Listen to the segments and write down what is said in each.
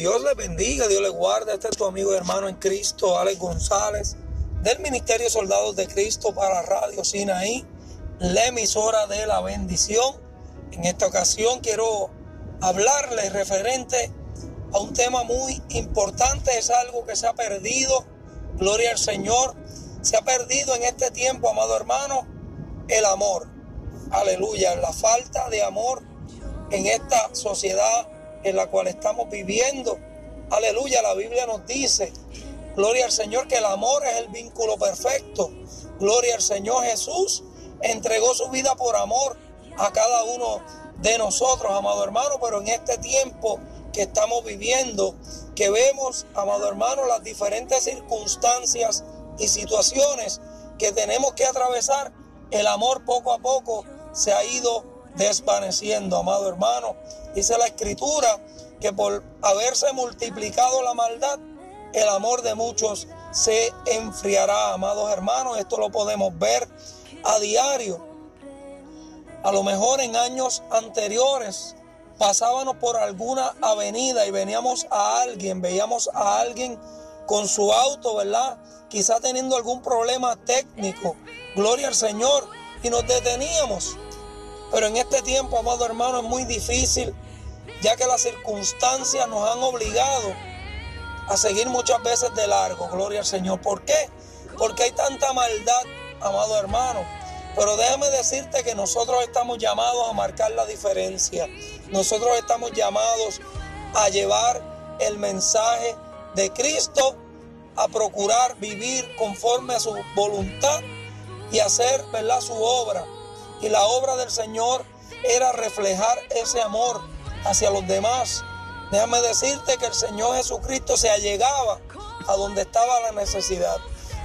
Dios le bendiga, Dios le guarde. Este es tu amigo y hermano en Cristo, Alex González, del Ministerio Soldados de Cristo para Radio Sinaí, la emisora de la bendición. En esta ocasión quiero hablarles referente a un tema muy importante, es algo que se ha perdido, gloria al Señor, se ha perdido en este tiempo, amado hermano, el amor. Aleluya, la falta de amor en esta sociedad en la cual estamos viviendo. Aleluya, la Biblia nos dice, gloria al Señor, que el amor es el vínculo perfecto. Gloria al Señor Jesús, entregó su vida por amor a cada uno de nosotros, amado hermano, pero en este tiempo que estamos viviendo, que vemos, amado hermano, las diferentes circunstancias y situaciones que tenemos que atravesar, el amor poco a poco se ha ido desvaneciendo, amado hermano. Dice la escritura que por haberse multiplicado la maldad, el amor de muchos se enfriará, amados hermanos. Esto lo podemos ver a diario. A lo mejor en años anteriores pasábamos por alguna avenida y veníamos a alguien, veíamos a alguien con su auto, ¿verdad? Quizá teniendo algún problema técnico. Gloria al Señor. Y nos deteníamos pero en este tiempo, amado hermano, es muy difícil, ya que las circunstancias nos han obligado a seguir muchas veces de largo. Gloria al Señor. ¿Por qué? Porque hay tanta maldad, amado hermano. Pero déjame decirte que nosotros estamos llamados a marcar la diferencia. Nosotros estamos llamados a llevar el mensaje de Cristo, a procurar vivir conforme a su voluntad y hacer, ¿verdad?, su obra. Y la obra del Señor era reflejar ese amor hacia los demás. Déjame decirte que el Señor Jesucristo se allegaba a donde estaba la necesidad.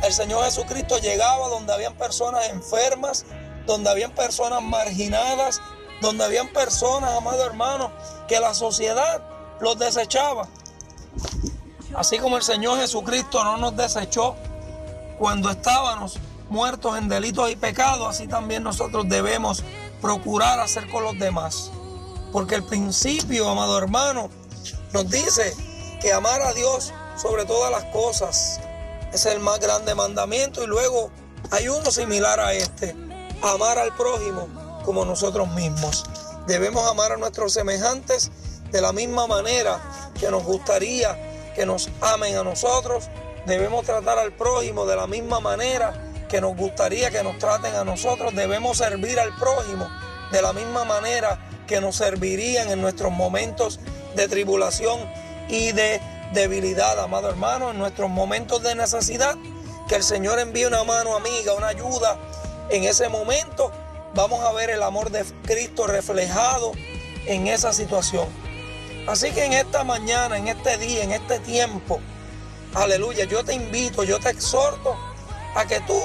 El Señor Jesucristo llegaba donde habían personas enfermas, donde habían personas marginadas, donde habían personas, amado hermano, que la sociedad los desechaba. Así como el Señor Jesucristo no nos desechó cuando estábamos muertos en delitos y pecados, así también nosotros debemos procurar hacer con los demás. Porque el principio, amado hermano, nos dice que amar a Dios sobre todas las cosas es el más grande mandamiento y luego hay uno similar a este, amar al prójimo como nosotros mismos. Debemos amar a nuestros semejantes de la misma manera que nos gustaría que nos amen a nosotros. Debemos tratar al prójimo de la misma manera que nos gustaría que nos traten a nosotros. Debemos servir al prójimo de la misma manera que nos servirían en nuestros momentos de tribulación y de debilidad, amado hermano, en nuestros momentos de necesidad. Que el Señor envíe una mano amiga, una ayuda en ese momento. Vamos a ver el amor de Cristo reflejado en esa situación. Así que en esta mañana, en este día, en este tiempo, aleluya, yo te invito, yo te exhorto a que tú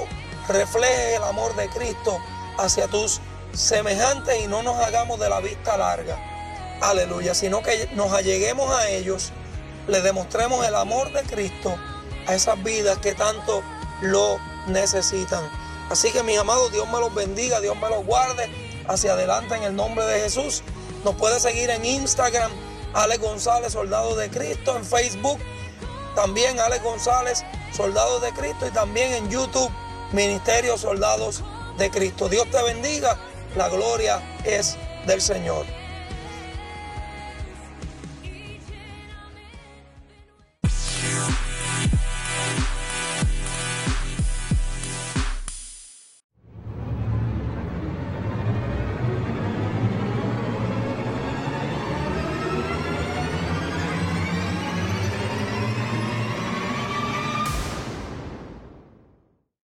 reflejes el amor de Cristo hacia tus semejantes y no nos hagamos de la vista larga. Aleluya, sino que nos alleguemos a ellos, le demostremos el amor de Cristo a esas vidas que tanto lo necesitan. Así que mis amados, Dios me los bendiga, Dios me los guarde hacia adelante en el nombre de Jesús. Nos puede seguir en Instagram, Ale González, Soldado de Cristo, en Facebook, también Ale González, Soldados de Cristo y también en YouTube, Ministerio Soldados de Cristo. Dios te bendiga, la gloria es del Señor.